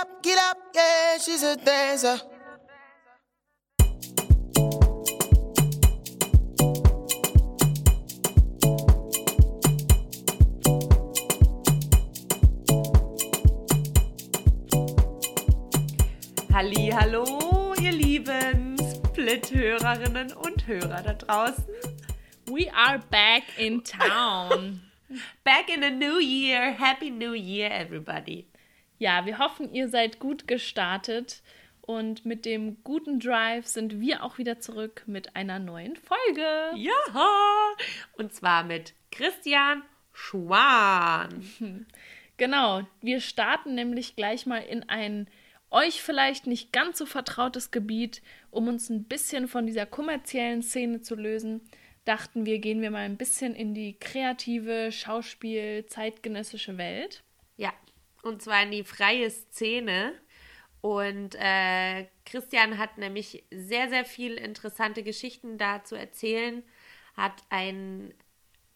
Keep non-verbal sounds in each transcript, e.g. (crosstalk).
up, get up, yeah, she's a dancer. Halli, hallo, ihr lieben Split-Hörerinnen und Hörer da draußen. We are back in town. (laughs) Back in the new year. Happy New Year, everybody. Ja, wir hoffen, ihr seid gut gestartet und mit dem guten Drive sind wir auch wieder zurück mit einer neuen Folge. Ja, und zwar mit Christian Schwan. (laughs) Genau, wir starten nämlich gleich mal in ein euch vielleicht nicht ganz so vertrautes Gebiet, um uns ein bisschen von dieser kommerziellen Szene zu lösen. Dachten wir, gehen wir mal ein bisschen in die kreative Schauspiel zeitgenössische Welt. Ja, und zwar in die freie Szene. Und äh, Christian hat nämlich sehr, sehr viel interessante Geschichten da zu erzählen, hat einen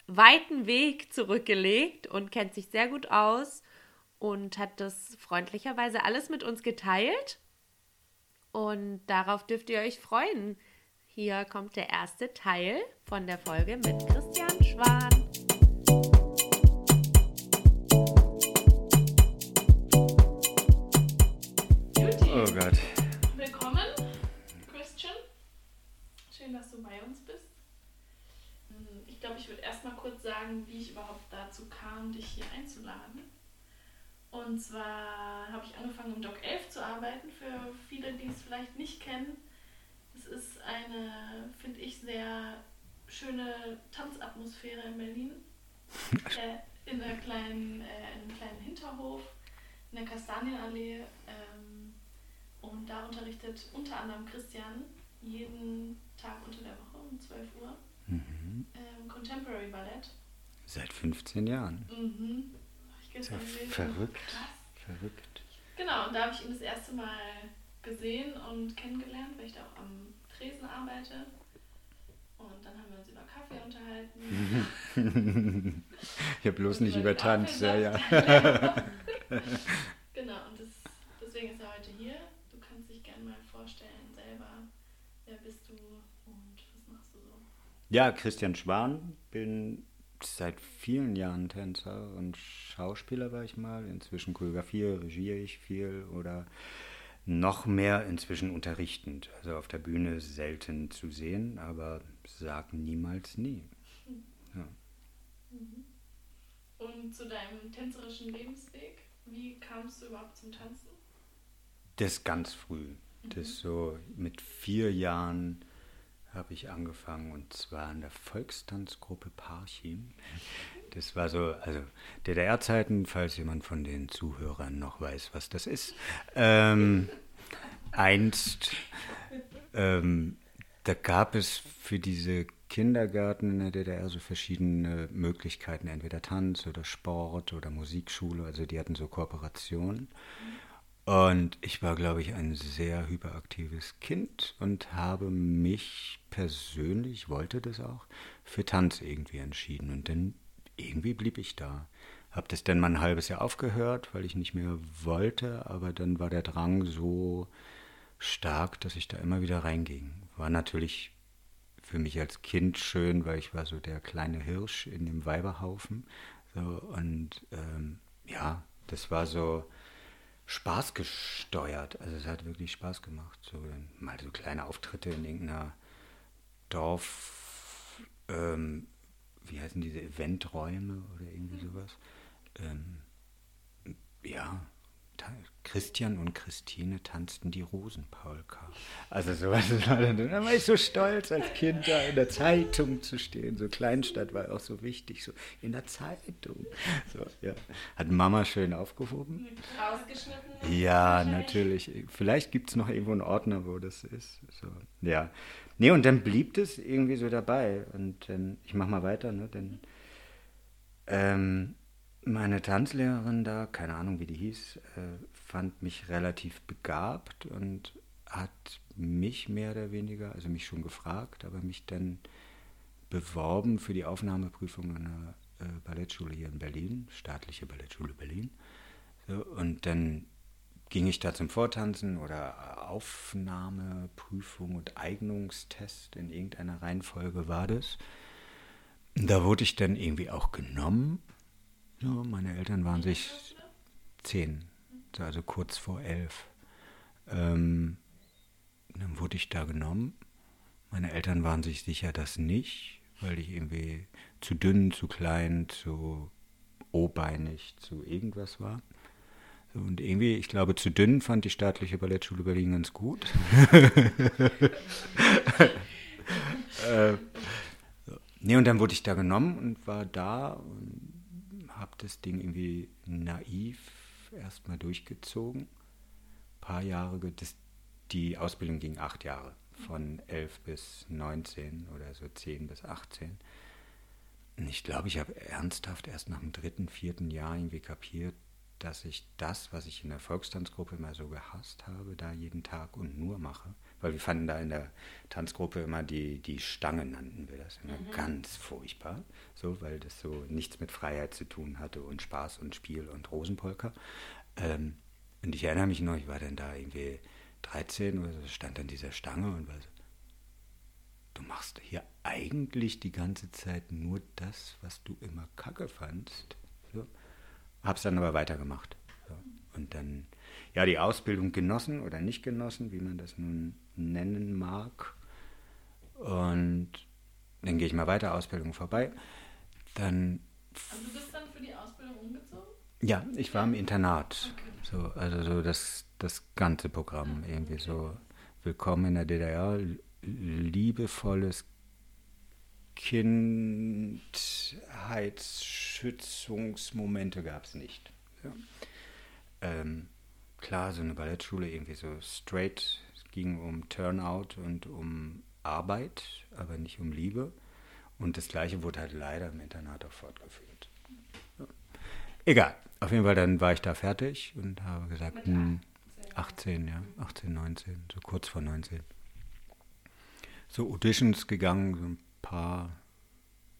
weiten Weg zurückgelegt und kennt sich sehr gut aus und hat das freundlicherweise alles mit uns geteilt. Und darauf dürft ihr euch freuen. Hier kommt der erste Teil von der Folge mit Christian Schwan. Glaube, ich würde erst mal kurz sagen, wie ich überhaupt dazu kam, dich hier einzuladen. Und zwar habe ich angefangen im Doc 11 zu arbeiten, für viele, die es vielleicht nicht kennen. Es ist eine, finde ich, sehr schöne Tanzatmosphäre in Berlin. (laughs) äh, in, einer kleinen, äh, in einem kleinen Hinterhof in der Kastanienallee. Ähm, und da unterrichtet unter anderem Christian jeden Tag unter der Woche um 12 Uhr Mhm. ähm, Contemporary Ballett. Seit 15 Jahren. Mhm. Hab ich ja verrückt. Krass. Verrückt. Genau, und da habe ich ihn das erste Mal gesehen und kennengelernt, weil ich da auch am Tresen arbeite. Und dann haben wir uns über Kaffee unterhalten. (laughs) Habe bloß nicht über über Tanz, ja, ja. Apfelsaft. genau, und das, deswegen ist er heute hier. Du kannst dich gerne mal vorstellen selber. Wer bist du und was machst du so? Ja, Christian Schwan, bin seit vielen Jahren Tänzer und Schauspieler war ich mal. Inzwischen choreografiere, regiere ich viel oder noch mehr inzwischen unterrichtend. Also auf der Bühne selten zu sehen, aber sag niemals nie. Ja. Und zu deinem tänzerischen Lebensweg, wie kamst du überhaupt zum Tanzen? Das ganz früh. Das so mit vier Jahren habe ich angefangen und zwar in der Volkstanzgruppe Parchim. Das war so, also DDR-Zeiten, falls jemand von den Zuhörern noch weiß, was das ist. Ähm, einst, ähm, da gab es für diese Kindergärten in der DDR so verschiedene Möglichkeiten, entweder Tanz oder Sport oder Musikschule, also die hatten so Kooperationen. Und ich war, glaube ich, ein sehr hyperaktives Kind und habe mich persönlich, wollte das auch, für Tanz irgendwie entschieden. Und dann irgendwie blieb ich da. Habe das dann mal ein halbes Jahr aufgehört, weil ich nicht mehr wollte, aber dann war der Drang so stark, dass ich da immer wieder reinging. War natürlich für mich als Kind schön, weil ich war so der kleine Hirsch in dem Weiberhaufen. So, und ähm, ja, das war so Spaß gesteuert. Also es hat wirklich Spaß gemacht. So mal so kleine Auftritte in irgendeiner Dorf, ähm, wie heißen diese Eventräume oder irgendwie sowas. Ähm, ja, Christian und Christine tanzten die Rosenpolka. Also sowas war dann, dann war ich so stolz als Kind da in der Zeitung zu stehen. So Kleinstadt war auch so wichtig, so in der Zeitung. So, ja. Hat Mama schön aufgehoben. Rausgeschnitten? Ja, natürlich. Vielleicht gibt es noch irgendwo einen Ordner, wo das ist. So, ja. Nee, und dann blieb das irgendwie so dabei. Und dann, ich mach mal weiter, ne? Denn ähm, meine Tanzlehrerin da, keine Ahnung, wie die hieß, äh, fand mich relativ begabt und hat mich mehr oder weniger, also mich schon gefragt, aber mich dann beworben für die Aufnahmeprüfung an der äh, Ballettschule hier in Berlin, staatliche Ballettschule Berlin. Und dann ging ich da zum Vortanzen oder Aufnahme, Prüfung und Eignungstest in irgendeiner Reihenfolge war das. Da wurde ich dann irgendwie auch genommen. Ja, meine Eltern waren sich zehn, also kurz vor elf. Ähm, dann wurde ich da genommen. Meine Eltern waren sich sicher, dass nicht, weil ich irgendwie zu dünn, zu klein, zu obeinig, zu irgendwas war. Und irgendwie, ich glaube, zu dünn fand die staatliche Ballettschule Berlin ganz gut. (laughs) äh, nee, und dann wurde ich da genommen und war da und habe das Ding irgendwie naiv erstmal durchgezogen. Ein paar Jahre, das, die Ausbildung ging acht Jahre, von elf bis 19 oder so zehn bis 18. Und ich glaube, ich habe ernsthaft erst nach dem dritten, vierten Jahr irgendwie kapiert, dass ich das, was ich in der Volkstanzgruppe immer so gehasst habe, da jeden Tag und nur mache. Weil wir fanden da in der Tanzgruppe immer die, die Stange, nannten wir das immer mhm. ganz furchtbar. So, weil das so nichts mit Freiheit zu tun hatte und Spaß und Spiel und Rosenpolka. Ähm, und ich erinnere mich noch, ich war dann da irgendwie 13 oder so, stand an dieser Stange und war so, du machst hier eigentlich die ganze Zeit nur das, was du immer kacke fandst. So. Hab's dann aber weitergemacht. So. Und dann, ja, die Ausbildung genossen oder nicht genossen, wie man das nun nennen mag. Und dann gehe ich mal weiter, Ausbildung vorbei. Dann. Also du bist dann für die Ausbildung umgezogen? Ja, ich war im Internat. Okay. So, also so das, das ganze Programm irgendwie so. Willkommen in der DDR, liebevolles Kindheitsschützungsmomente gab es nicht. Ja. Ähm, klar, so eine Ballettschule irgendwie so straight. Es ging um Turnout und um Arbeit, aber nicht um Liebe. Und das Gleiche wurde halt leider im Internat auch fortgeführt. Ja. Egal, auf jeden Fall, dann war ich da fertig und habe gesagt, hm, 18, ja, 18, 19, so kurz vor 19. So Auditions gegangen, so ein paar,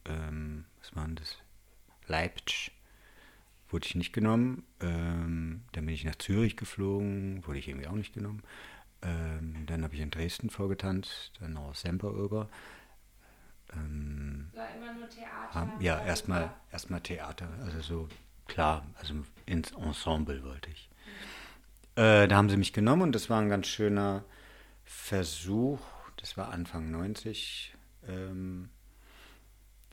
ähm, was waren das? Leipzig wurde ich nicht genommen. Ähm, dann bin ich nach Zürich geflogen, wurde ich irgendwie auch nicht genommen. Ähm, dann habe ich in Dresden vorgetanzt, dann noch Semper über. Ähm, War immer nur Theater? Ja, erstmal erstmal Theater, also so klar, also ins Ensemble wollte ich. Mhm. Äh, da haben sie mich genommen und das war ein ganz schöner Versuch. Das war Anfang 90, ähm,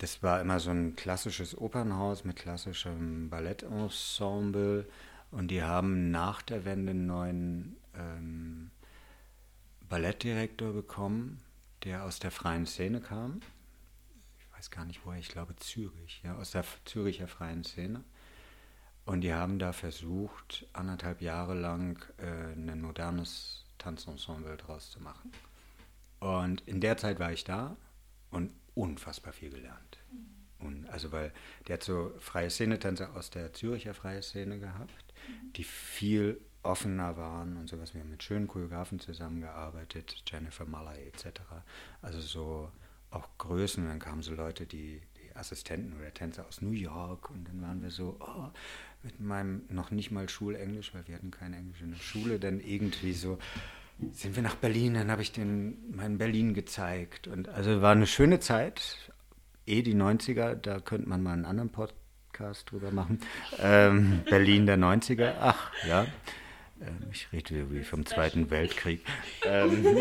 das war immer so ein klassisches Opernhaus mit klassischem Ballettensemble und die haben nach der Wende einen neuen ähm, Ballettdirektor bekommen, der aus der freien Szene kam. Ich weiß gar nicht woher, ich glaube Zürich, ja, aus der Züricher freien Szene. Und die haben da versucht, anderthalb Jahre lang äh, ein modernes Tanzensemble draus zu machen. Und in der Zeit war ich da und unfassbar viel gelernt. Und also weil der hat so freie Szenetänzer aus der Züricher freie Szene gehabt, die viel offener waren und sowas. Wir haben mit schönen Choreografen zusammengearbeitet, Jennifer Muller etc. Also so auch Größen. Dann kamen so Leute, die, die Assistenten oder Tänzer aus New York und dann waren wir so, oh, mit meinem noch nicht mal Schulenglisch, weil wir hatten kein Englisch in der Schule, dann irgendwie so, sind wir nach Berlin, dann habe ich den meinen Berlin gezeigt. Und also war eine schöne Zeit. Eh die 90er, da könnte man mal einen anderen Podcast drüber machen. Ähm, Berlin der 90er, ach ja. Ähm, ich rede wie vom Zweiten Weltkrieg. Ähm, (laughs)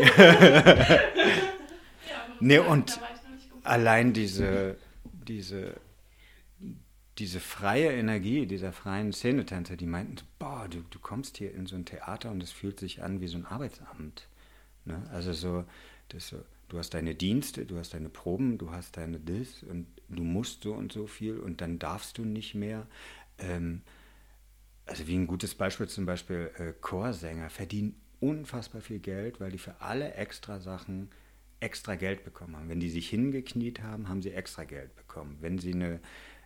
nee, und allein diese, diese diese freie Energie dieser freien Szenetänzer, die meinten, boah, du, du kommst hier in so ein Theater und es fühlt sich an wie so ein Arbeitsamt. Ne? Also so, das so, du hast deine Dienste, du hast deine Proben, du hast deine Dis und du musst so und so viel und dann darfst du nicht mehr. Ähm, also wie ein gutes Beispiel zum Beispiel äh, Chorsänger verdienen unfassbar viel Geld, weil die für alle extra Sachen extra Geld bekommen haben. Wenn die sich hingekniet haben, haben sie extra Geld bekommen. Wenn sie eine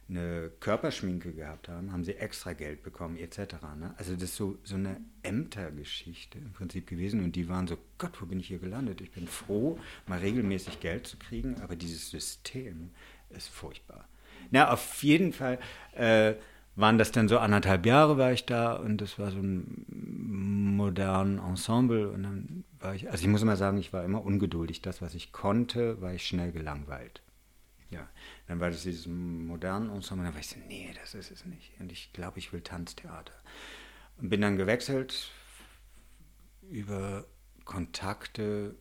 eine Körperschminke gehabt haben, haben sie extra Geld bekommen, etc. Ne? Also das ist so, so eine Ämtergeschichte im Prinzip gewesen und die waren so, Gott, wo bin ich hier gelandet? Ich bin froh, mal regelmäßig Geld zu kriegen, aber dieses System ist furchtbar. Na, auf jeden Fall äh, waren das dann so anderthalb Jahre war ich da und das war so ein modernen Ensemble und dann war ich, also ich muss immer sagen, ich war immer ungeduldig. Das, was ich konnte, war ich schnell gelangweilt. Ja, dann war das dieses modernen Ensemble, dann war ich so, nee, das ist es nicht. Und ich glaube, ich will Tanztheater. Und bin dann gewechselt über Kontakte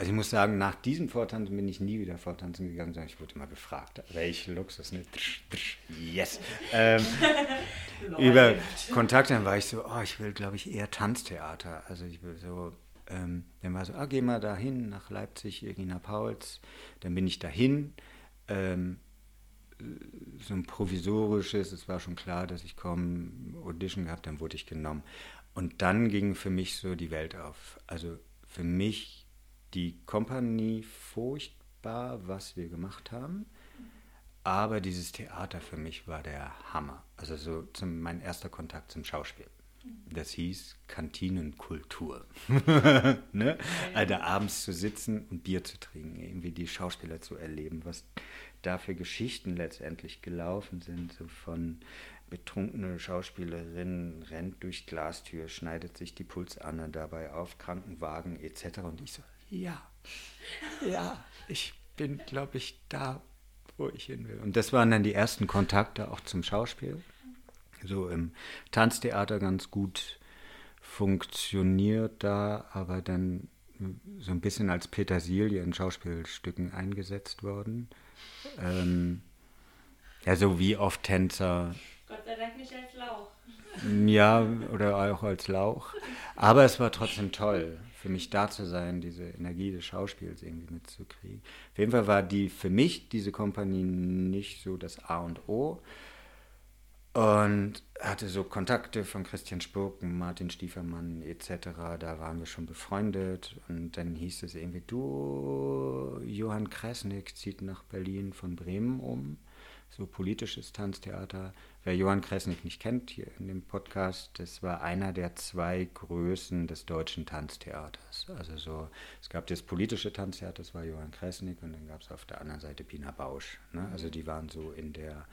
also ich muss sagen, nach diesem Vortanzen bin ich nie wieder vortanzen gegangen, sondern ich wurde immer gefragt, welch Luxus, ne? Yes. Ähm, (laughs) über Kontakte dann war ich so, oh, ich will, glaube ich, eher Tanztheater. Also ich will so, ähm, dann war so, ah, geh mal dahin nach Leipzig, Irina Pauls. Dann bin ich dahin. Ähm, so ein provisorisches, es war schon klar, dass ich komme, Audition gehabt, dann wurde ich genommen. Und dann ging für mich so die Welt auf. Also für mich die Kompanie furchtbar, was wir gemacht haben. Aber dieses Theater für mich war der Hammer. Also so zum, mein erster Kontakt zum Schauspiel. Das hieß Kantinenkultur. (laughs) ne? Also abends zu sitzen und Bier zu trinken, irgendwie die Schauspieler zu erleben, was da für Geschichten letztendlich gelaufen sind, so von betrunkene Schauspielerin rennt durch Glastür, schneidet sich die Pulsanne dabei auf, Krankenwagen etc. Und ich so, ja, ja, ich bin, glaube ich, da, wo ich hin will. Und das waren dann die ersten Kontakte auch zum Schauspiel. So im Tanztheater ganz gut funktioniert da, aber dann so ein bisschen als Petersilie in Schauspielstücken eingesetzt worden. Ähm, ja, so wie oft Tänzer. Gott sei Dank nicht als Lauch. Ja, oder auch als Lauch. Aber es war trotzdem toll für mich da zu sein, diese Energie des Schauspiels irgendwie mitzukriegen. Auf jeden Fall war die für mich diese Kompanie nicht so das A und O und hatte so Kontakte von Christian Spurken, Martin Stiefermann etc. Da waren wir schon befreundet und dann hieß es irgendwie, du, Johann Kresnik zieht nach Berlin von Bremen um, so politisches Tanztheater Wer Johann Kresnik nicht kennt hier in dem Podcast, das war einer der zwei Größen des deutschen Tanztheaters. Also so, es gab das politische Tanztheater, das war Johann Kresnik und dann gab es auf der anderen Seite Pina Bausch. Ne? Also die waren so in der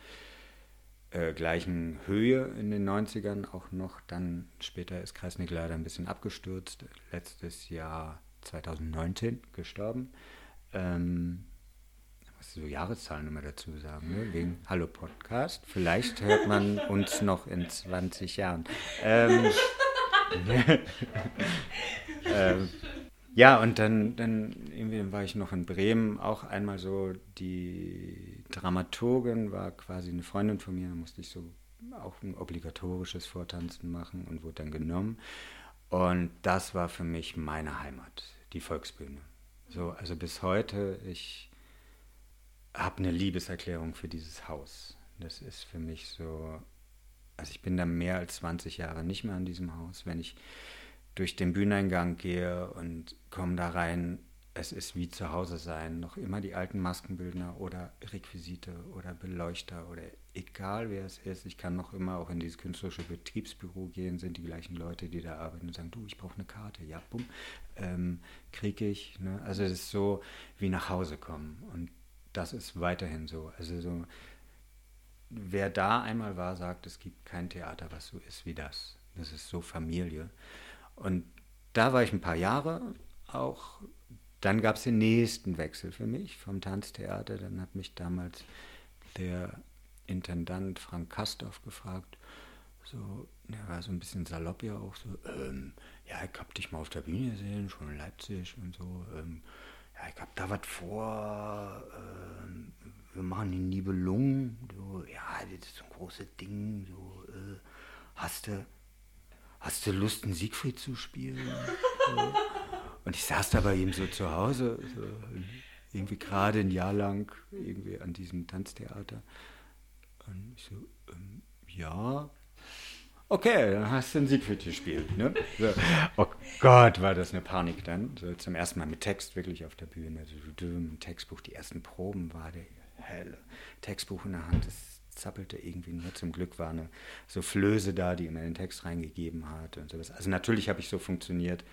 äh, gleichen Höhe in den 90ern auch noch. Dann später ist Kresnik leider ein bisschen abgestürzt, letztes Jahr 2019 gestorben. Ähm, so Jahreszahlen immer dazu sagen, ne? wegen Hallo Podcast. Vielleicht hört man (laughs) uns noch in 20 Jahren. Ähm, (laughs) (laughs) ähm, ja, und dann, dann irgendwie war ich noch in Bremen, auch einmal so, die Dramaturgin war quasi eine Freundin von mir, da musste ich so auch ein obligatorisches Vortanzen machen und wurde dann genommen. Und das war für mich meine Heimat, die Volksbühne. So, also bis heute, ich habe eine Liebeserklärung für dieses Haus. Das ist für mich so, also ich bin da mehr als 20 Jahre nicht mehr an diesem Haus. Wenn ich durch den Bühneneingang gehe und komme da rein, es ist wie zu Hause sein. Noch immer die alten Maskenbildner oder Requisite oder Beleuchter oder egal wer es ist. Ich kann noch immer auch in dieses künstlerische Betriebsbüro gehen, sind die gleichen Leute, die da arbeiten und sagen, du, ich brauche eine Karte. Ja, bumm, ähm, kriege ich. Ne? Also es ist so wie nach Hause kommen. Und das ist weiterhin so. Also so, wer da einmal war, sagt, es gibt kein Theater, was so ist wie das. Das ist so Familie. Und da war ich ein paar Jahre auch. Dann gab es den nächsten Wechsel für mich vom Tanztheater. Dann hat mich damals der Intendant Frank Kastorf gefragt, so, er war so ein bisschen salopp ja auch so, ähm, ja, ich hab dich mal auf der Bühne gesehen, schon in Leipzig und so, ähm, ja, ich hab da was vor, äh, wir machen die Nibelungen, so, ja, das ist so ein großes Ding, so, äh, hast du, hast du Lust, einen Siegfried zu spielen? Und ich saß da bei ihm so zu Hause, so, irgendwie gerade ein Jahr lang, irgendwie an diesem Tanztheater. Und ich so, ähm, ja, Okay, dann hast du den Siegfried gespielt. Ne? So. Oh Gott, war das eine Panik dann. So zum ersten Mal mit Text wirklich auf der Bühne. So, ein Textbuch, die ersten Proben war der helle Textbuch in der Hand. Das zappelte irgendwie nur. Zum Glück war eine so Flöße da, die immer den Text reingegeben hat und sowas. Also natürlich habe ich so funktioniert,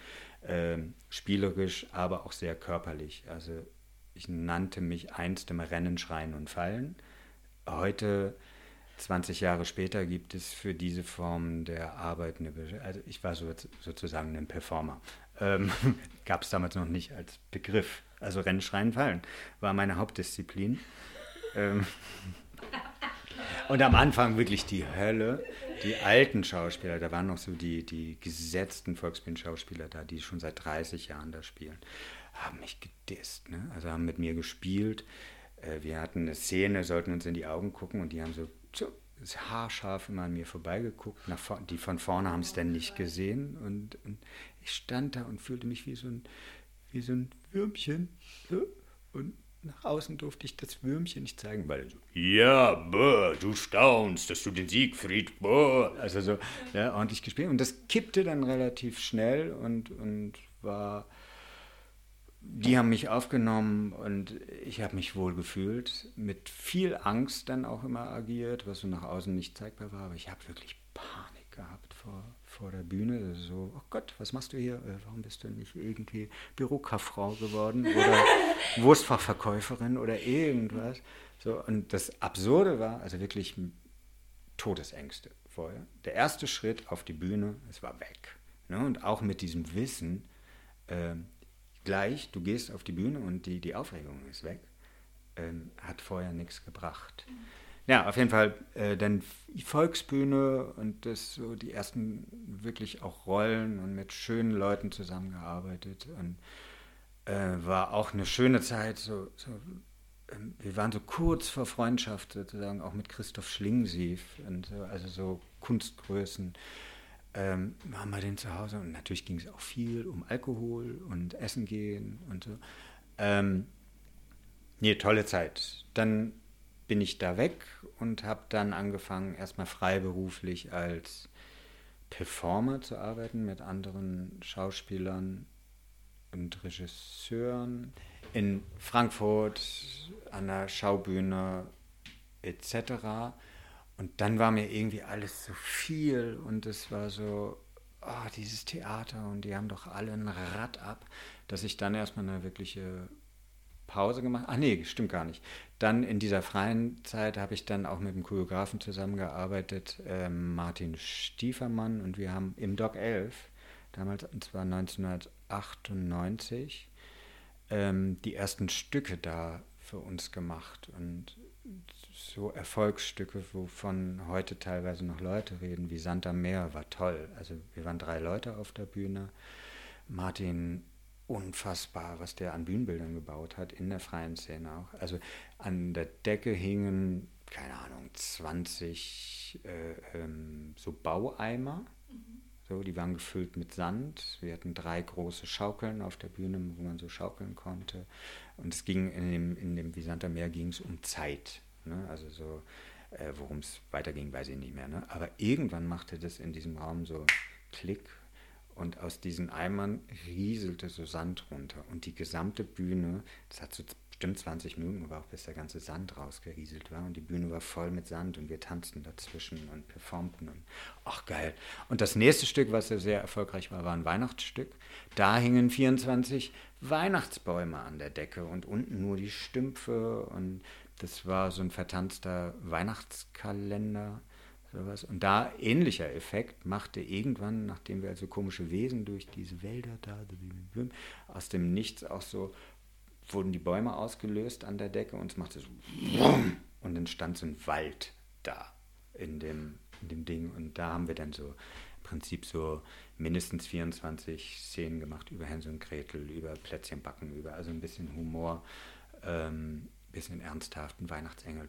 äh, spielerisch, aber auch sehr körperlich. Also ich nannte mich einst im Rennen, Schreien und Fallen. Heute 20 Jahre später gibt es für diese Form der Arbeit eine, also ich war so, sozusagen ein Performer. Ähm, (laughs) Gab es damals noch nicht als Begriff. Also Rennen, Schreien, Fallen war meine Hauptdisziplin. Ähm, (laughs) und am Anfang wirklich die Hölle. Die alten Schauspieler, da waren noch so die, die gesetzten Volksbühnenschauspieler da, die schon seit 30 Jahren da spielen, haben mich gedisst. Ne? Also haben mit mir gespielt. Äh, Wir hatten eine Szene, sollten uns in die Augen gucken und die haben so, haarscharf immer an mir vorbeigeguckt. Nach, vor- die von vorne haben es dann nicht gesehen. Und, und ich stand da und fühlte mich wie so ein, wie so ein Würmchen. So. Und nach außen durfte ich das Würmchen nicht zeigen, weil so, ja, boah, du staunst, dass du den Siegfried, boah. Also so, ja, ordentlich gespielt. Und das kippte dann relativ schnell und, und war, die haben mich aufgenommen und ich habe mich wohl gefühlt, mit viel Angst dann auch immer agiert, was so nach außen nicht zeigbar war, aber ich habe wirklich Panik gehabt vor, vor der Bühne. So, oh Gott, was machst du hier? Äh, Warum bist du nicht irgendwie Bürokauffrau geworden oder (laughs) Wurstfachverkäuferin oder irgendwas? So, und das Absurde war, also wirklich Todesängste vorher. Der erste Schritt auf die Bühne, es war weg. Ne? Und auch mit diesem Wissen, ähm, gleich, du gehst auf die Bühne und die, die Aufregung ist weg, ähm, hat vorher nichts gebracht. Ja, auf jeden Fall äh, dann Volksbühne und das so die ersten wirklich auch Rollen und mit schönen Leuten zusammengearbeitet und äh, war auch eine schöne Zeit. So, so, ähm, wir waren so kurz vor Freundschaft sozusagen auch mit Christoph Schlingsief und so, also so Kunstgrößen ähm, waren wir den zu Hause und natürlich ging es auch viel um Alkohol und Essen gehen und so. Ähm, nee, tolle Zeit. Dann bin ich da weg und habe dann angefangen, erstmal freiberuflich als Performer zu arbeiten mit anderen Schauspielern und Regisseuren in Frankfurt an der Schaubühne etc. Und dann war mir irgendwie alles so viel und es war so, oh, dieses Theater und die haben doch alle ein Rad ab, dass ich dann erstmal eine wirkliche Pause gemacht. Ach nee, stimmt gar nicht. Dann in dieser freien Zeit habe ich dann auch mit dem Choreografen zusammengearbeitet, ähm, Martin Stiefermann, und wir haben im Doc 11, damals, und zwar 1998, ähm, die ersten Stücke da für uns gemacht und so Erfolgsstücke, wovon heute teilweise noch Leute reden, wie Sand am Meer, war toll. Also wir waren drei Leute auf der Bühne. Martin unfassbar, was der an Bühnenbildern gebaut hat, in der freien Szene auch. Also an der Decke hingen, keine Ahnung, 20 äh, ähm, so Baueimer. So, die waren gefüllt mit Sand. Wir hatten drei große Schaukeln auf der Bühne, wo man so schaukeln konnte. Und es ging in dem, in dem Visanter Meer ging es um Zeit. Ne? Also so, äh, worum es weiterging, weiß ich nicht mehr. Ne? Aber irgendwann machte das in diesem Raum so Klick und aus diesen Eimern rieselte so Sand runter. Und die gesamte Bühne, das hat so bestimmt 20 Minuten gebraucht, bis der ganze Sand rausgerieselt war. Und die Bühne war voll mit Sand und wir tanzten dazwischen und performten. Und ach geil. Und das nächste Stück, was ja sehr erfolgreich war, war ein Weihnachtsstück. Da hingen 24 Weihnachtsbäume an der Decke und unten nur die Stümpfe. Und das war so ein vertanzter Weihnachtskalender sowas. Und da ähnlicher Effekt machte irgendwann, nachdem wir also komische Wesen durch diese Wälder da, aus dem Nichts auch so, wurden die Bäume ausgelöst an der Decke und es machte so und dann stand so ein Wald da in dem, in dem Ding und da haben wir dann so im Prinzip so mindestens 24 Szenen gemacht über Hänsel und Gretel, über Plätzchenbacken, über also ein bisschen Humor, ähm, bisschen ernsthaften Weihnachtsengel,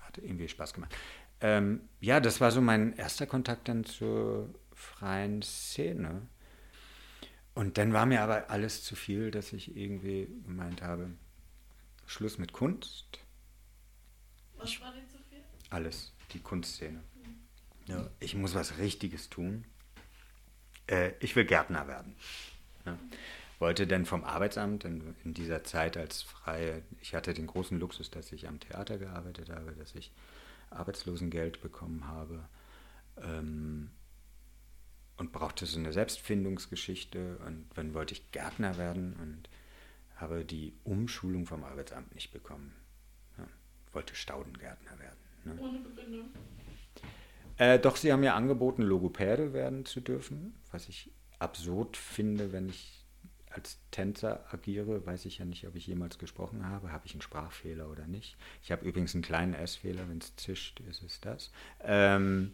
hat irgendwie Spaß gemacht. Ähm, ja, das war so mein erster Kontakt dann zur freien Szene. Und dann war mir aber alles zu viel, dass ich irgendwie gemeint habe, Schluss mit Kunst. Was war denn zu viel? Alles, die Kunstszene. Ja, ich muss was Richtiges tun. Äh, ich will Gärtner werden. Ja. Wollte dann vom Arbeitsamt in, in dieser Zeit als freie, ich hatte den großen Luxus, dass ich am Theater gearbeitet habe, dass ich Arbeitslosengeld bekommen habe ähm, und brauchte so eine Selbstfindungsgeschichte und dann wollte ich Gärtner werden und habe die Umschulung vom Arbeitsamt nicht bekommen. Ja, wollte Staudengärtner werden. Ne? Ohne Begründung. Äh, doch, sie haben mir angeboten, Logopäde werden zu dürfen, was ich absurd finde, wenn ich als Tänzer agiere, weiß ich ja nicht, ob ich jemals gesprochen habe. Habe ich einen Sprachfehler oder nicht? Ich habe übrigens einen kleinen S-Fehler, wenn es zischt, ist es das. Ähm,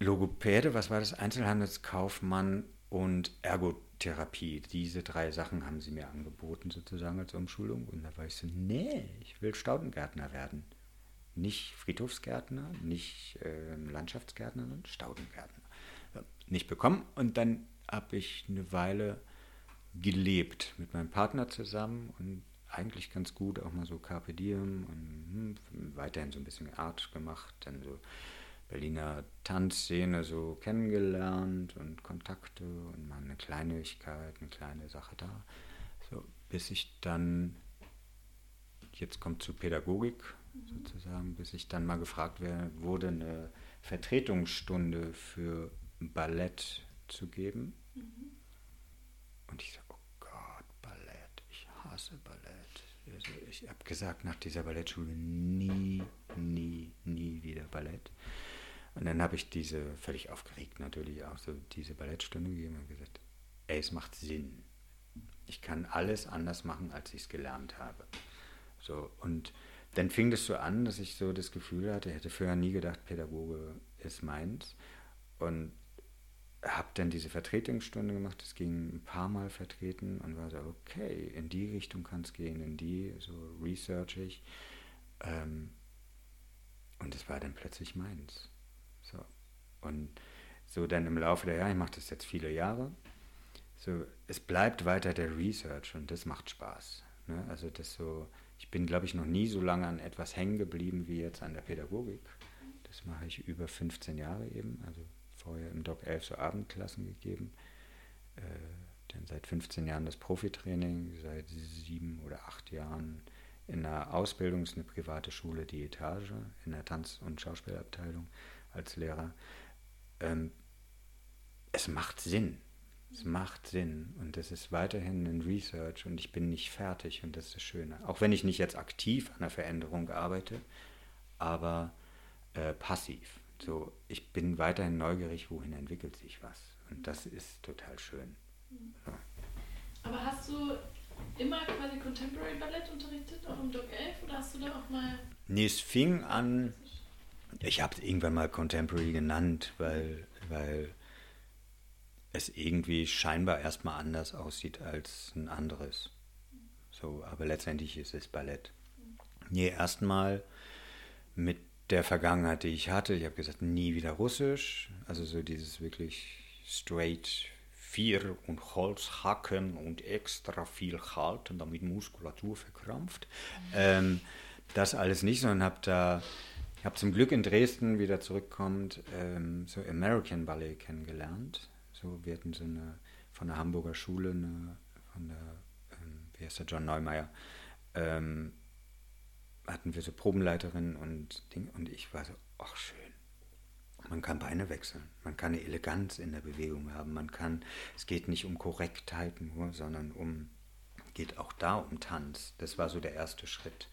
Logopäde, was war das? Einzelhandelskaufmann und Ergotherapie. Diese drei Sachen haben sie mir angeboten, sozusagen als Umschulung. Und da war ich so, nee, ich will Staudengärtner werden. Nicht Friedhofsgärtner, nicht äh, Landschaftsgärtner, sondern Staudengärtner. Nicht bekommen. Und dann habe ich eine Weile gelebt mit meinem Partner zusammen und eigentlich ganz gut auch mal so Carpe Diem und hm, weiterhin so ein bisschen Art gemacht, dann so Berliner Tanzszene so kennengelernt und Kontakte und mal eine Kleinigkeit, eine kleine Sache da. So, bis ich dann, jetzt kommt zu Pädagogik sozusagen, bis ich dann mal gefragt wurde, eine Vertretungsstunde für Ballett zu geben. Mhm. Und ich so, oh Gott, Ballett, ich hasse Ballett. Also ich habe gesagt, nach dieser Ballettschule nie, nie, nie wieder Ballett. Und dann habe ich diese, völlig aufgeregt natürlich auch so diese Ballettstunde gegeben und gesagt, ey, es macht Sinn. Ich kann alles anders machen, als ich es gelernt habe. So, und dann fing das so an, dass ich so das Gefühl hatte, ich hätte vorher nie gedacht, Pädagoge ist meins. Und habe dann diese Vertretungsstunde gemacht, das ging ein paar Mal vertreten und war so, okay, in die Richtung kann es gehen, in die, so researchig. Ähm, und es war dann plötzlich meins. So. Und so dann im Laufe der Jahre, ich mache das jetzt viele Jahre, so, es bleibt weiter der Research und das macht Spaß. Ne? Also das so, ich bin, glaube ich, noch nie so lange an etwas hängen geblieben wie jetzt an der Pädagogik. Das mache ich über 15 Jahre eben, also vorher im Doc 11 so Abendklassen gegeben. Äh, dann seit 15 Jahren das Profitraining, seit sieben oder acht Jahren in der Ausbildung, ist eine private Schule, die Etage, in der Tanz- und Schauspielabteilung als Lehrer. Ähm, es macht Sinn. Es macht Sinn und es ist weiterhin ein Research und ich bin nicht fertig und das ist das Schöne. Auch wenn ich nicht jetzt aktiv an der Veränderung arbeite, aber äh, passiv. So, ich bin weiterhin neugierig, wohin entwickelt sich was. Und das ist total schön. Ja. Aber hast du immer quasi Contemporary Ballett unterrichtet, auch im Doc 11, oder hast du da auch mal. Nee, es fing an. Ich habe es irgendwann mal Contemporary genannt, weil, weil es irgendwie scheinbar erstmal anders aussieht als ein anderes. So, aber letztendlich ist es Ballett. Nee, erstmal mit der Vergangenheit, die ich hatte. Ich habe gesagt, nie wieder Russisch. Also so dieses wirklich straight vier und Holz hacken und extra viel halten, damit Muskulatur verkrampft. Ähm, das alles nicht, sondern habe da, ich habe zum Glück in Dresden wieder zurückkommend ähm, so American Ballet kennengelernt. So, wir hatten so eine von der Hamburger Schule, eine, von der, ähm, wie heißt der, John Neumeier, ähm, hatten wir so Probenleiterinnen und Ding und ich war so, ach schön. Man kann Beine wechseln, man kann eine Eleganz in der Bewegung haben, man kann, es geht nicht um Korrektheit nur, sondern um, geht auch da um Tanz. Das war so der erste Schritt,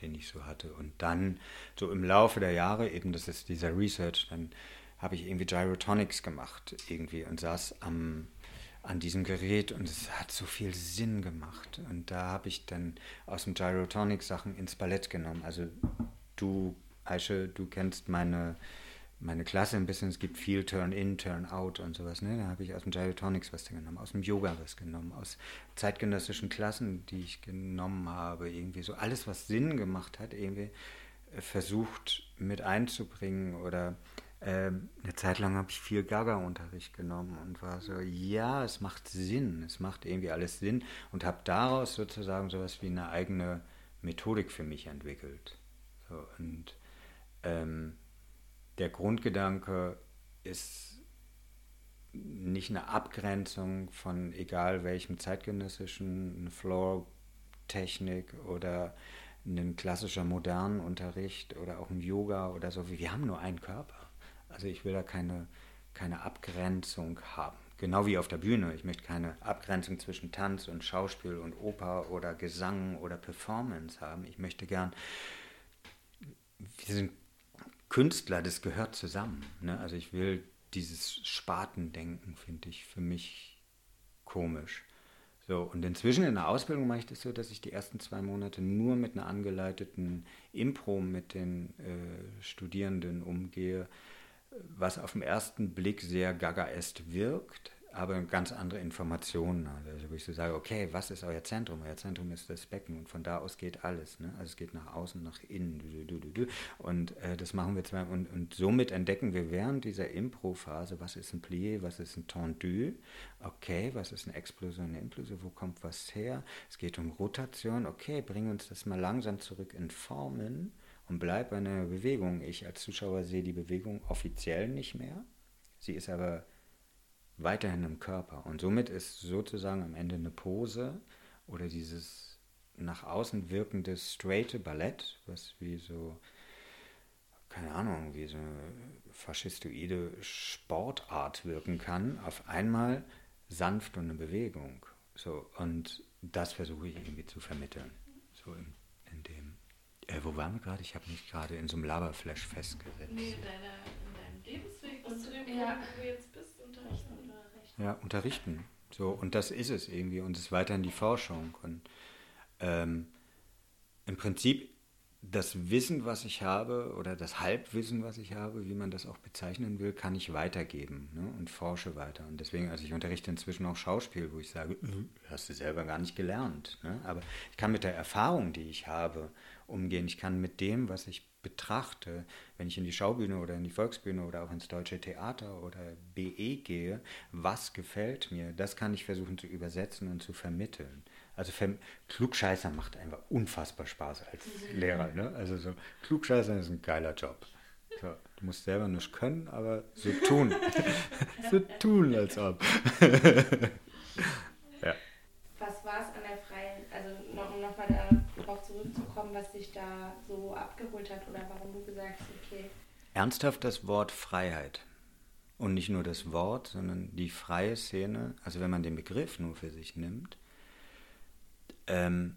den ich so hatte. Und dann, so im Laufe der Jahre, eben das ist dieser Research, dann habe ich irgendwie Gyrotonics gemacht irgendwie und saß am an diesem Gerät und es hat so viel Sinn gemacht. Und da habe ich dann aus dem Gyrotonic Sachen ins Ballett genommen. Also du, Aische, du kennst meine, meine Klasse ein bisschen. Es gibt viel Turn-in, Turn-out und sowas. Ne? Da habe ich aus dem Gyrotonics was genommen, aus dem Yoga was genommen, aus zeitgenössischen Klassen, die ich genommen habe. Irgendwie so alles, was Sinn gemacht hat, irgendwie versucht mit einzubringen oder ähm, eine Zeit lang habe ich viel Gaga-Unterricht genommen und war so, ja, es macht Sinn, es macht irgendwie alles Sinn und habe daraus sozusagen sowas wie eine eigene Methodik für mich entwickelt. So, und ähm, der Grundgedanke ist nicht eine Abgrenzung von egal welchem zeitgenössischen Floor-Technik oder ein klassischer modernen Unterricht oder auch ein Yoga oder so. Wir haben nur einen Körper. Also ich will da keine, keine Abgrenzung haben. Genau wie auf der Bühne. Ich möchte keine Abgrenzung zwischen Tanz und Schauspiel und Oper oder Gesang oder Performance haben. Ich möchte gern, wir sind Künstler, das gehört zusammen. Ne? Also ich will dieses Spatendenken, finde ich für mich komisch. So, und inzwischen in der Ausbildung mache ich das so, dass ich die ersten zwei Monate nur mit einer angeleiteten Impro mit den äh, Studierenden umgehe, was auf den ersten Blick sehr gaga-est wirkt, aber ganz andere Informationen hat. Also wo ich so sage, okay, was ist euer Zentrum? Euer Zentrum ist das Becken und von da aus geht alles. Ne? Also es geht nach außen, nach innen. Und äh, das machen wir zwei. Und, und somit entdecken wir während dieser Impro-Phase, was ist ein Plié, was ist ein Tendu, okay, was ist eine Explosion, eine Implosion, wo kommt was her? Es geht um Rotation, okay, bring uns das mal langsam zurück in Formen und bleib bei einer Bewegung. Ich als Zuschauer sehe die Bewegung offiziell nicht mehr. Sie ist aber weiterhin im Körper. Und somit ist sozusagen am Ende eine Pose oder dieses nach außen wirkende straighte Ballett, was wie so, keine Ahnung, wie so eine faschistoide Sportart wirken kann, auf einmal sanft und eine Bewegung. So, und das versuche ich irgendwie zu vermitteln. So dem. Äh, wo waren wir gerade? Ich habe mich gerade in so einem Laberflash festgesetzt. Nee, in, deiner, in deinem Lebensweg, bis zu dem Punkt, Ja. wo du jetzt bist, unterrichten. Ja, unterrichten. So, und das ist es irgendwie. Und es ist weiterhin die Forschung. Und ähm, im Prinzip das Wissen, was ich habe, oder das Halbwissen, was ich habe, wie man das auch bezeichnen will, kann ich weitergeben ne? und forsche weiter. Und deswegen, also ich unterrichte inzwischen auch Schauspiel, wo ich sage, "Äh, hast du selber gar nicht gelernt. Ne? Aber ich kann mit der Erfahrung, die ich habe, umgehen. Ich kann mit dem, was ich betrachte, wenn ich in die Schaubühne oder in die Volksbühne oder auch ins Deutsche Theater oder BE gehe, was gefällt mir, das kann ich versuchen zu übersetzen und zu vermitteln. Also Klugscheißer macht einfach unfassbar Spaß als Lehrer. Ne? Also so Klugscheißer ist ein geiler Job. So, du musst selber nicht können, aber so tun. (laughs) so tun, als ob. (laughs) ja. Was war es an der freien, also noch, um nochmal darauf zurückzukommen, was dich da so abgeholt hat oder warum du gesagt hast, okay, Ernsthaft das Wort Freiheit. Und nicht nur das Wort, sondern die freie Szene, also wenn man den Begriff nur für sich nimmt, ähm,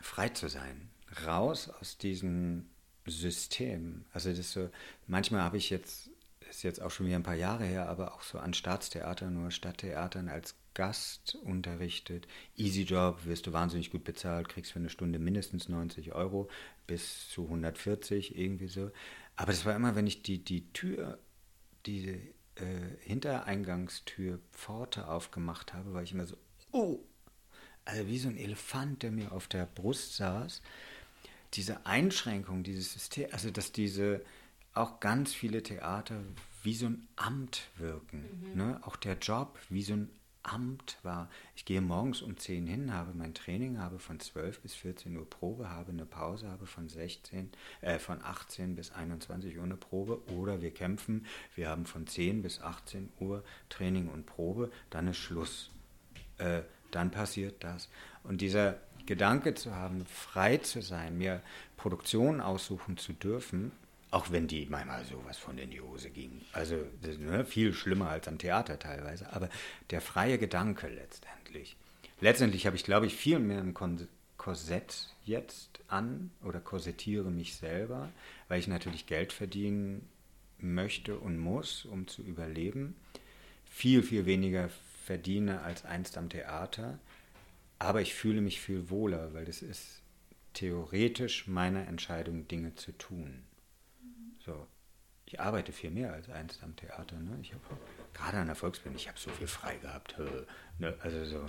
frei zu sein, raus aus diesem System. Also das so, manchmal habe ich jetzt, ist jetzt auch schon wieder ein paar Jahre her, aber auch so an Staatstheatern oder Stadttheatern als Gast unterrichtet. Easy Job, wirst du wahnsinnig gut bezahlt, kriegst für eine Stunde mindestens 90 Euro bis zu 140, irgendwie so. Aber das war immer, wenn ich die, die Tür, diese äh, Hintereingangstür, Pforte aufgemacht habe, war ich immer so, oh, also wie so ein Elefant, der mir auf der Brust saß. Diese Einschränkung, dieses System, also dass diese auch ganz viele Theater wie so ein Amt wirken. Ne? Auch der Job wie so ein Amt war. Ich gehe morgens um 10 hin, habe mein Training, habe von 12 bis 14 Uhr Probe, habe eine Pause, habe von 16, äh, von 18 bis 21 Uhr eine Probe oder wir kämpfen, wir haben von 10 bis 18 Uhr Training und Probe, dann ist Schluss. Äh, dann passiert das. Und dieser Gedanke zu haben, frei zu sein, mir Produktionen aussuchen zu dürfen, auch wenn die manchmal sowas von in die Hose ging. Also ne, viel schlimmer als am Theater teilweise. Aber der freie Gedanke letztendlich. Letztendlich habe ich, glaube ich, viel mehr ein Korsett jetzt an oder korsettiere mich selber, weil ich natürlich Geld verdienen möchte und muss, um zu überleben. Viel, viel weniger verdiene als einst am Theater. Aber ich fühle mich viel wohler, weil das ist theoretisch meine Entscheidung, Dinge zu tun. So, ich arbeite viel mehr als einst am Theater. Ne? Ich habe gerade an der Volksbühne, ich habe so viel frei gehabt. Ne? Also so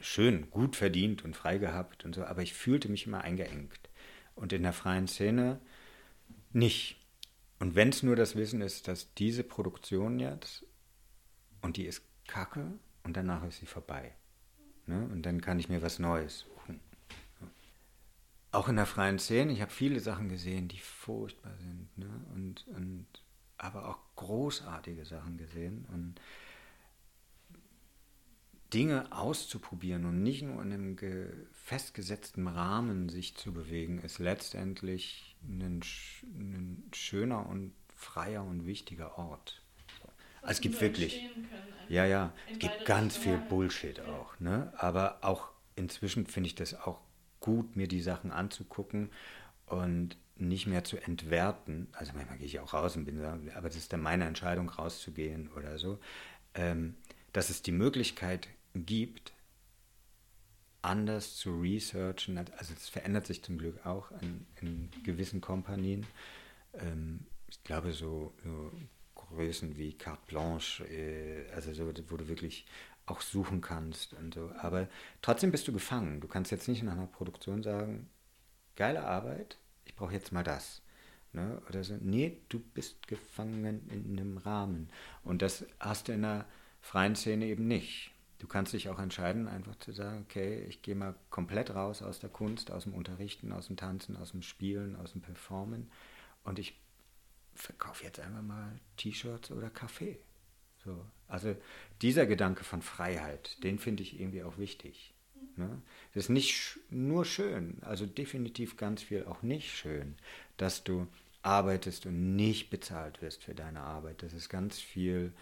schön, gut verdient und frei gehabt und so, aber ich fühlte mich immer eingeengt. Und in der freien Szene nicht. Und wenn es nur das Wissen ist, dass diese Produktion jetzt, und die ist kacke, und danach ist sie vorbei. Ne? Und dann kann ich mir was Neues suchen. Auch in der freien Szene, ich habe viele Sachen gesehen, die furchtbar sind. Ne? Und, und, aber auch großartige Sachen gesehen. Und Dinge auszuprobieren und nicht nur in einem ge- festgesetzten Rahmen sich zu bewegen, ist letztendlich ein, ein schöner und freier und wichtiger Ort. So. Also es gibt wirklich. können. Ja, ja, es gibt ganz viel. Bullshit auch, ne? Aber auch inzwischen finde ich das auch gut, mir die Sachen anzugucken. Und nicht mehr zu entwerten, also manchmal gehe ich auch raus und bin, aber das ist dann meine Entscheidung, rauszugehen oder so, ähm, dass es die Möglichkeit gibt, anders zu researchen. Also es verändert sich zum Glück auch in, in gewissen Kompanien. Ähm, ich glaube, so, so, Größen wie Carte Blanche, äh, also so, wo du wirklich auch suchen kannst und so. Aber trotzdem bist du gefangen. Du kannst jetzt nicht in einer Produktion sagen, geile Arbeit, ich brauche jetzt mal das. Ne? Oder so, nee, du bist gefangen in einem Rahmen. Und das hast du in der freien Szene eben nicht. Du kannst dich auch entscheiden, einfach zu sagen, okay, ich gehe mal komplett raus aus der Kunst, aus dem Unterrichten, aus dem Tanzen, aus dem Spielen, aus dem Performen und ich verkaufe jetzt einfach mal T-Shirts oder Kaffee. So. Also dieser Gedanke von Freiheit, den finde ich irgendwie auch wichtig. Ne? Das ist nicht nur schön, also definitiv ganz viel auch nicht schön, dass du arbeitest und nicht bezahlt wirst für deine Arbeit. Das ist ganz viel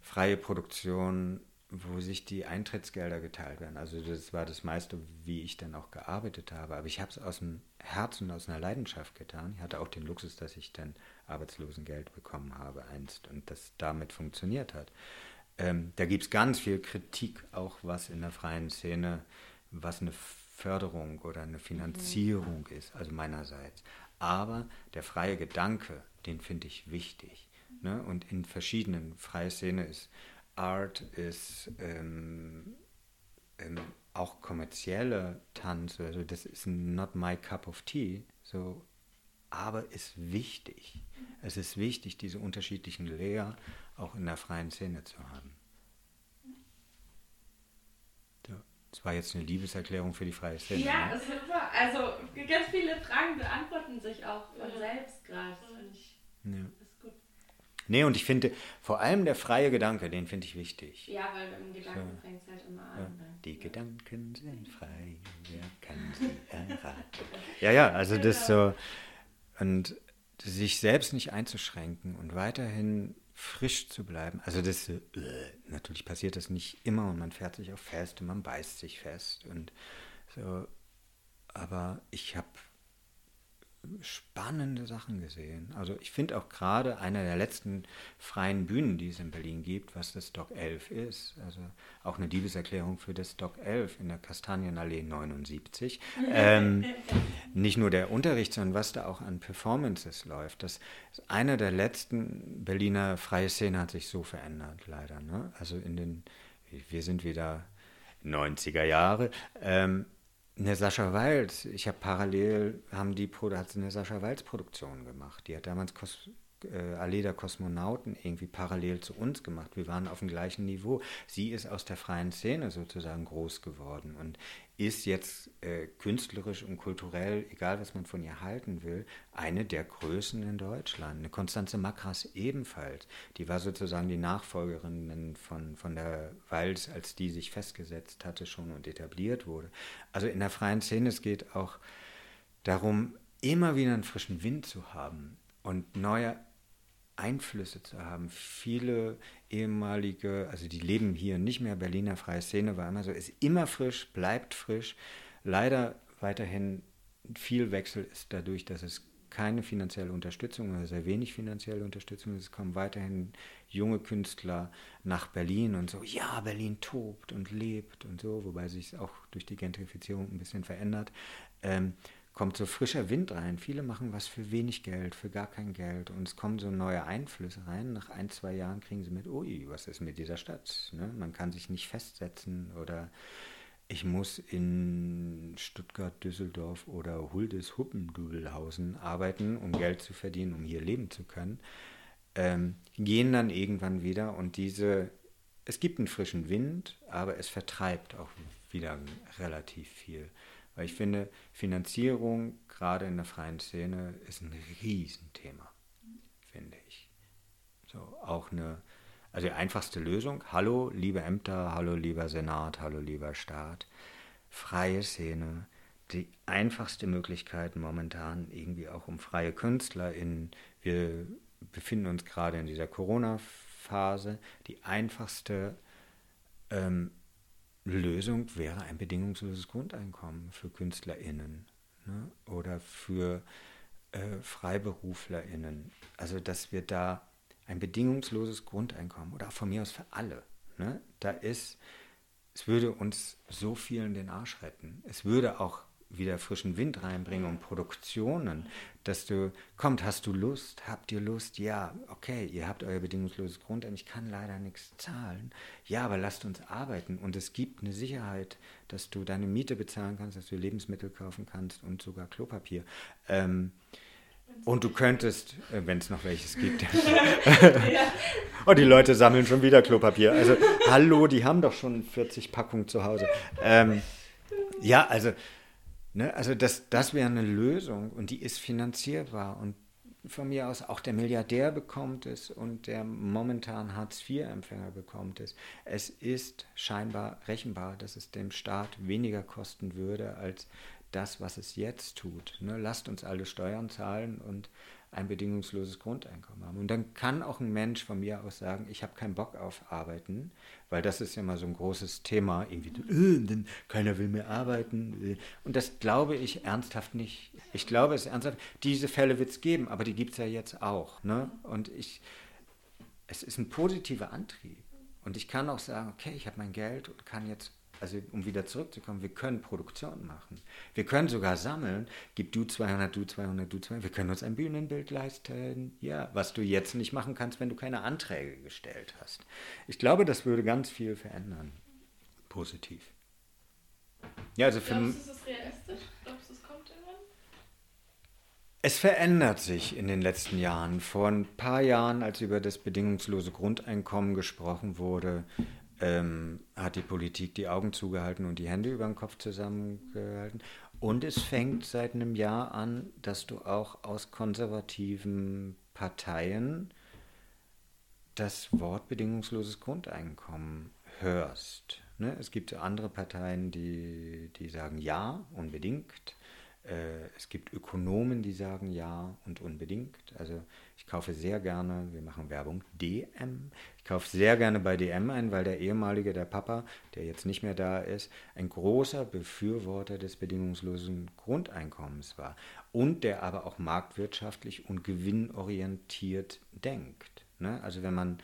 freie Produktion, wo sich die Eintrittsgelder geteilt werden. Also das war das meiste, wie ich dann auch gearbeitet habe. Aber ich habe es aus dem Herzen, aus einer Leidenschaft getan. Ich hatte auch den Luxus, dass ich dann Arbeitslosengeld bekommen habe einst und das damit funktioniert hat. Ähm, da gibt es ganz viel Kritik, auch was in der freien Szene, was eine Förderung oder eine Finanzierung mhm. ist, also meinerseits. Aber der freie Gedanke, den finde ich wichtig. Ne? Und in verschiedenen freie Szene ist Art ist ähm, ähm, auch kommerzielle Tanz, also das ist not my cup of tea, so, aber ist wichtig. Es ist wichtig, diese unterschiedlichen Layer auch in der freien Szene zu haben. Das war jetzt eine Liebeserklärung für die freie Szene. Ja, ne? super. Also ganz viele Fragen beantworten sich auch von ja. selbst gerade. Ja. Nee, und ich finde, vor allem der freie Gedanke, den finde ich wichtig. Ja, weil im Gedanken so. fängt es halt immer an. Ja. Ne? Die Gedanken sind frei, wer kann sie erraten? ja, ja, also das so. Und sich selbst nicht einzuschränken und weiterhin frisch zu bleiben. Also das, äh, natürlich passiert das nicht immer und man fährt sich auch fest und man beißt sich fest und so. Aber ich habe spannende Sachen gesehen. Also ich finde auch gerade einer der letzten freien Bühnen, die es in Berlin gibt, was das Doc 11 ist. Also auch eine Liebeserklärung für das Doc 11 in der Kastanienallee 79. (laughs) ähm, nicht nur der Unterricht, sondern was da auch an Performances läuft. Das ist einer der letzten Berliner freie Szene hat sich so verändert, leider. Ne? Also in den, wir sind wieder 90er Jahre. Ähm, eine Sascha Walz, ich habe parallel, haben die hat eine Sascha Walz Produktion gemacht. Die hat damals Kos äh, Allee der Kosmonauten irgendwie parallel zu uns gemacht. Wir waren auf dem gleichen Niveau. Sie ist aus der freien Szene sozusagen groß geworden und ist jetzt äh, künstlerisch und kulturell, egal was man von ihr halten will, eine der Größen in Deutschland. Eine Konstanze Makras ebenfalls. Die war sozusagen die Nachfolgerin von, von der Walz, als die sich festgesetzt hatte schon und etabliert wurde. Also in der freien Szene, es geht auch darum, immer wieder einen frischen Wind zu haben und neue Einflüsse zu haben. Viele ehemalige, also die leben hier nicht mehr, Berliner freie Szene war immer so, ist immer frisch, bleibt frisch. Leider weiterhin viel Wechsel ist dadurch, dass es keine finanzielle Unterstützung oder sehr wenig finanzielle Unterstützung ist. Es kommen weiterhin junge Künstler nach Berlin und so, ja, Berlin tobt und lebt und so, wobei sich auch durch die Gentrifizierung ein bisschen verändert. Ähm, kommt so frischer Wind rein. Viele machen was für wenig Geld, für gar kein Geld. Und es kommen so neue Einflüsse rein. Nach ein, zwei Jahren kriegen sie mit, ui, was ist mit dieser Stadt? Ne? Man kann sich nicht festsetzen oder ich muss in Stuttgart, Düsseldorf oder Huldes Huppendudelhausen arbeiten, um Geld zu verdienen, um hier leben zu können. Ähm, gehen dann irgendwann wieder und diese, es gibt einen frischen Wind, aber es vertreibt auch wieder relativ viel. Weil ich finde, Finanzierung, gerade in der freien Szene, ist ein Riesenthema, finde ich. So, auch eine, also die einfachste Lösung, hallo liebe Ämter, hallo lieber Senat, hallo lieber Staat, freie Szene, die einfachste Möglichkeit momentan irgendwie auch um freie Künstler in, wir befinden uns gerade in dieser Corona-Phase, die einfachste ähm, Lösung wäre ein bedingungsloses Grundeinkommen für KünstlerInnen ne? oder für äh, FreiberuflerInnen. Also, dass wir da ein bedingungsloses Grundeinkommen oder von mir aus für alle, ne? da ist, es würde uns so vielen den Arsch retten. Es würde auch wieder frischen Wind reinbringen und Produktionen, dass du, kommt, hast du Lust, habt ihr Lust, ja, okay, ihr habt euer bedingungsloses Grundeinkommen, ich kann leider nichts zahlen, ja, aber lasst uns arbeiten und es gibt eine Sicherheit, dass du deine Miete bezahlen kannst, dass du Lebensmittel kaufen kannst und sogar Klopapier. Ähm, und du könntest, äh, wenn es noch welches gibt. Und (laughs) (laughs) die Leute sammeln schon wieder Klopapier. Also, hallo, die haben doch schon 40 Packungen zu Hause. Ähm, ja, also, ne, also das, das wäre eine Lösung und die ist finanzierbar. Und von mir aus auch der Milliardär bekommt es und der momentan Hartz-IV-Empfänger bekommt es. Es ist scheinbar rechenbar, dass es dem Staat weniger kosten würde, als das, was es jetzt tut. Ne? Lasst uns alle Steuern zahlen und ein bedingungsloses Grundeinkommen haben. Und dann kann auch ein Mensch von mir aus sagen, ich habe keinen Bock auf Arbeiten, weil das ist ja immer so ein großes Thema, irgendwie, äh, denn keiner will mehr arbeiten. Und das glaube ich ernsthaft nicht. Ich glaube es ernsthaft, diese Fälle wird es geben, aber die gibt es ja jetzt auch. Ne? Und ich, es ist ein positiver Antrieb. Und ich kann auch sagen, okay, ich habe mein Geld und kann jetzt also um wieder zurückzukommen, wir können Produktion machen. Wir können sogar sammeln. Gib du 200, du 200, du 200. Wir können uns ein Bühnenbild leisten. Ja, was du jetzt nicht machen kannst, wenn du keine Anträge gestellt hast. Ich glaube, das würde ganz viel verändern. Positiv. Ja, also für Glaubst du, ist das realistisch? Glaubst du, es kommt irgendwann? Es verändert sich in den letzten Jahren. Vor ein paar Jahren, als über das bedingungslose Grundeinkommen gesprochen wurde, ähm, hat die Politik die Augen zugehalten und die Hände über den Kopf zusammengehalten. Und es fängt seit einem Jahr an, dass du auch aus konservativen Parteien das Wort bedingungsloses Grundeinkommen hörst. Ne? Es gibt andere Parteien, die, die sagen ja, unbedingt. Äh, es gibt Ökonomen, die sagen ja und unbedingt. Also ich kaufe sehr gerne, wir machen Werbung, DM. Ich kaufe sehr gerne bei DM ein, weil der ehemalige, der Papa, der jetzt nicht mehr da ist, ein großer Befürworter des bedingungslosen Grundeinkommens war und der aber auch marktwirtschaftlich und gewinnorientiert denkt. Ne? Also wenn man,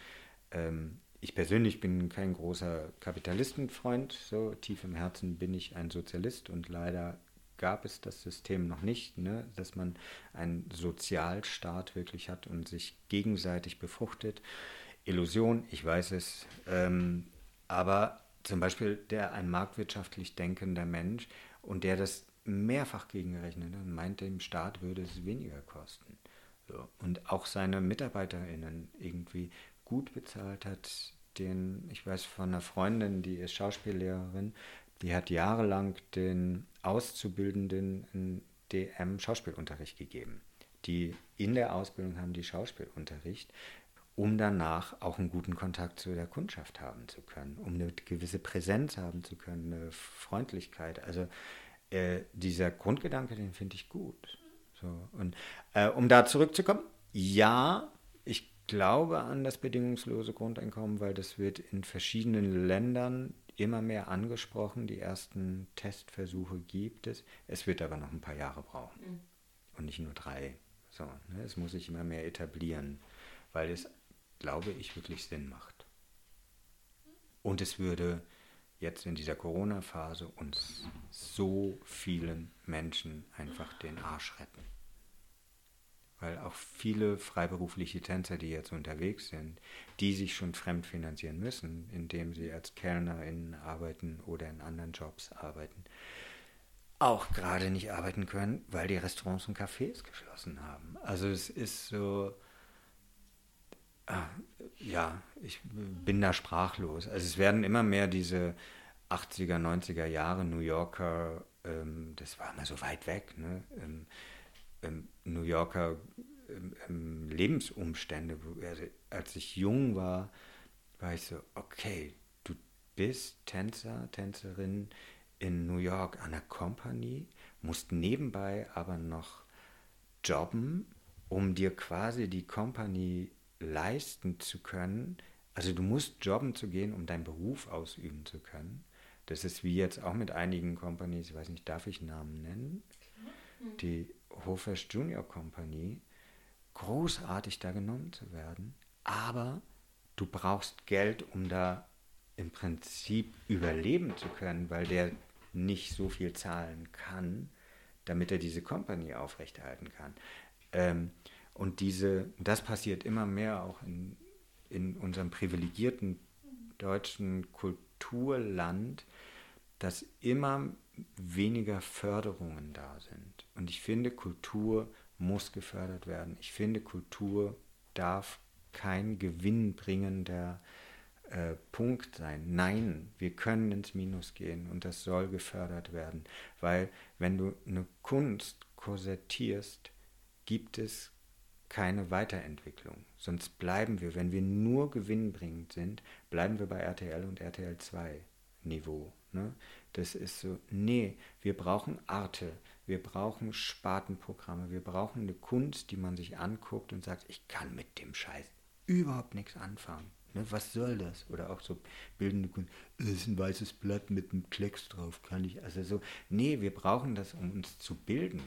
ähm, ich persönlich bin kein großer Kapitalistenfreund, so tief im Herzen bin ich ein Sozialist und leider gab es das System noch nicht, ne? dass man einen Sozialstaat wirklich hat und sich gegenseitig befruchtet. Illusion, ich weiß es, ähm, aber zum Beispiel der ein marktwirtschaftlich denkender Mensch und der das mehrfach gegenrechnet und meint, dem Staat würde es weniger kosten. So. Und auch seine MitarbeiterInnen irgendwie gut bezahlt hat, den, ich weiß von einer Freundin, die ist Schauspiellehrerin, die hat jahrelang den Auszubildenden in DM Schauspielunterricht gegeben. Die in der Ausbildung haben die Schauspielunterricht, um danach auch einen guten Kontakt zu der Kundschaft haben zu können, um eine gewisse Präsenz haben zu können, eine Freundlichkeit. Also äh, dieser Grundgedanke, den finde ich gut. So, und äh, um da zurückzukommen, ja, ich glaube an das bedingungslose Grundeinkommen, weil das wird in verschiedenen Ländern immer mehr angesprochen. Die ersten Testversuche gibt es. Es wird aber noch ein paar Jahre brauchen. Mhm. Und nicht nur drei. So, ne? Es muss sich immer mehr etablieren, weil es, glaube ich, wirklich Sinn macht. Und es würde jetzt in dieser Corona-Phase uns so vielen Menschen einfach den Arsch retten weil auch viele freiberufliche Tänzer, die jetzt unterwegs sind, die sich schon fremdfinanzieren müssen, indem sie als KellnerInnen arbeiten oder in anderen Jobs arbeiten, auch gerade nicht arbeiten können, weil die Restaurants und Cafés geschlossen haben. Also es ist so, ah, ja, ich bin da sprachlos. Also es werden immer mehr diese 80er, 90er Jahre New Yorker, ähm, das war immer so weit weg, ne? Ähm, ähm, New Yorker ähm, ähm, Lebensumstände. Also, als ich jung war, war ich so, okay, du bist Tänzer, Tänzerin in New York an der Company, musst nebenbei aber noch jobben, um dir quasi die Company leisten zu können. Also du musst jobben zu gehen, um deinen Beruf ausüben zu können. Das ist wie jetzt auch mit einigen Companies, ich weiß nicht, darf ich Namen nennen, die Hofers Junior Company, großartig da genommen zu werden, aber du brauchst Geld, um da im Prinzip überleben zu können, weil der nicht so viel zahlen kann, damit er diese Company aufrechterhalten kann. Ähm, und diese, das passiert immer mehr auch in, in unserem privilegierten deutschen Kulturland, dass immer weniger Förderungen da sind. Und ich finde, Kultur muss gefördert werden. Ich finde, Kultur darf kein gewinnbringender äh, Punkt sein. Nein, wir können ins Minus gehen und das soll gefördert werden. Weil wenn du eine Kunst korsettierst, gibt es keine Weiterentwicklung. Sonst bleiben wir, wenn wir nur gewinnbringend sind, bleiben wir bei RTL und RTL 2 Niveau. Ne? Das ist so, nee, wir brauchen Arte, wir brauchen Spartenprogramme, wir brauchen eine Kunst, die man sich anguckt und sagt, ich kann mit dem Scheiß überhaupt nichts anfangen. Ne? Was soll das? Oder auch so bildende Kunst, das ist ein weißes Blatt mit einem Klecks drauf, kann ich, also so, nee, wir brauchen das, um uns zu bilden,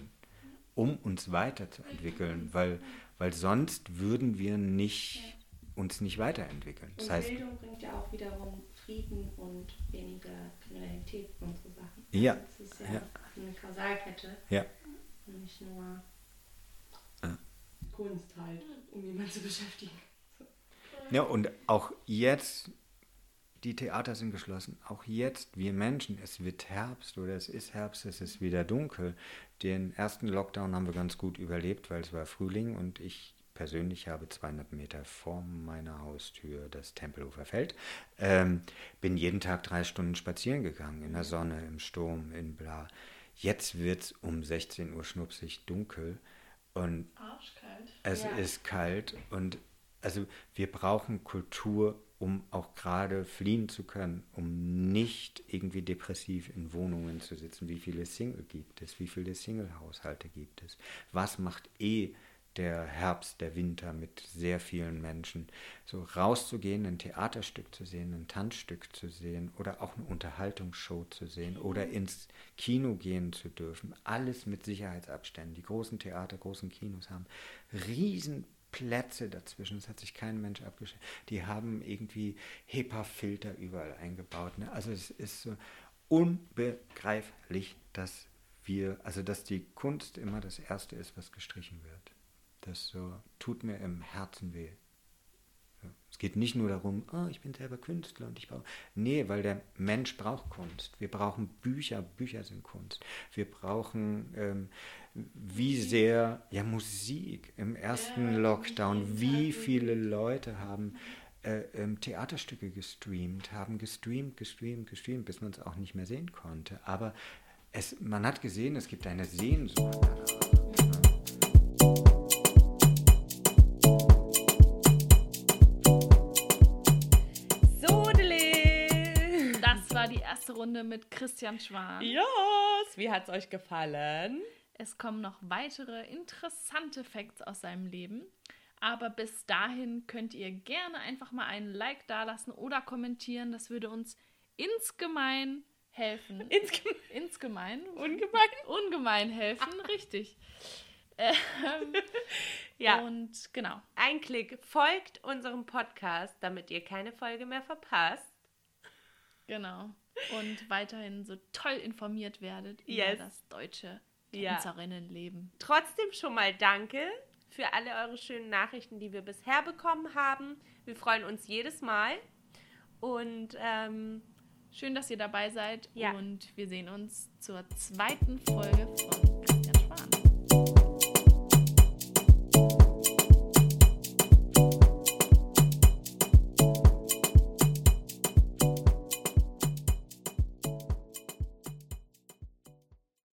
um uns weiterzuentwickeln, weil, weil sonst würden wir nicht, uns nicht weiterentwickeln. Das und heißt, Bildung bringt ja auch wiederum Frieden und weniger Kriminalität und so Sachen. Ja. Das ist ja, ja. eine Kausalkette. Ja. Und nicht nur ja. Kunst halt, um jemanden zu beschäftigen. So. Ja, und auch jetzt, die Theater sind geschlossen, auch jetzt, wir Menschen, es wird Herbst oder es ist Herbst, es ist wieder dunkel. Den ersten Lockdown haben wir ganz gut überlebt, weil es war Frühling und ich persönlich habe 200 Meter vor meiner Haustür das Tempelhofer Feld. Ähm, bin jeden Tag drei Stunden spazieren gegangen, in der Sonne, im Sturm, in bla. Jetzt wird es um 16 Uhr schnupsig dunkel und Arschkalt. es ja. ist kalt und also wir brauchen Kultur, um auch gerade fliehen zu können, um nicht irgendwie depressiv in Wohnungen zu sitzen. Wie viele Single gibt es? Wie viele Single-Haushalte gibt es? Was macht eh der Herbst, der Winter mit sehr vielen Menschen. So rauszugehen, ein Theaterstück zu sehen, ein Tanzstück zu sehen oder auch eine Unterhaltungsshow zu sehen oder ins Kino gehen zu dürfen. Alles mit Sicherheitsabständen. Die großen Theater, großen Kinos haben Riesenplätze dazwischen. Es hat sich kein Mensch abgestellt. Die haben irgendwie HEPA-Filter überall eingebaut. Ne? Also es ist so unbegreiflich, dass wir, also dass die Kunst immer das Erste ist, was gestrichen wird. Das so tut mir im Herzen weh. Es geht nicht nur darum, oh, ich bin selber Künstler und ich brauche. Nee, weil der Mensch braucht Kunst. Wir brauchen Bücher, Bücher sind Kunst. Wir brauchen, ähm, wie sehr, ja, Musik. Im ersten Lockdown, wie viele Leute haben äh, ähm, Theaterstücke gestreamt, haben gestreamt, gestreamt, gestreamt, bis man es auch nicht mehr sehen konnte. Aber es, man hat gesehen, es gibt eine Sehnsucht danach. Erste Runde mit Christian Schwan. Ja, yes. wie hat es euch gefallen? Es kommen noch weitere interessante Facts aus seinem Leben. Aber bis dahin könnt ihr gerne einfach mal einen Like dalassen oder kommentieren. Das würde uns insgemein helfen. (laughs) Insgemein? Insgemein. Ungemein? Ungemein helfen, (laughs) richtig. Ähm, (laughs) ja. Und genau. Ein Klick. Folgt unserem Podcast, damit ihr keine Folge mehr verpasst. Genau und weiterhin so toll informiert werdet yes. über das deutsche Tänzerinnenleben. Ja. Trotzdem schon mal danke für alle eure schönen Nachrichten, die wir bisher bekommen haben. Wir freuen uns jedes Mal. Und ähm, schön, dass ihr dabei seid. Ja. Und wir sehen uns zur zweiten Folge von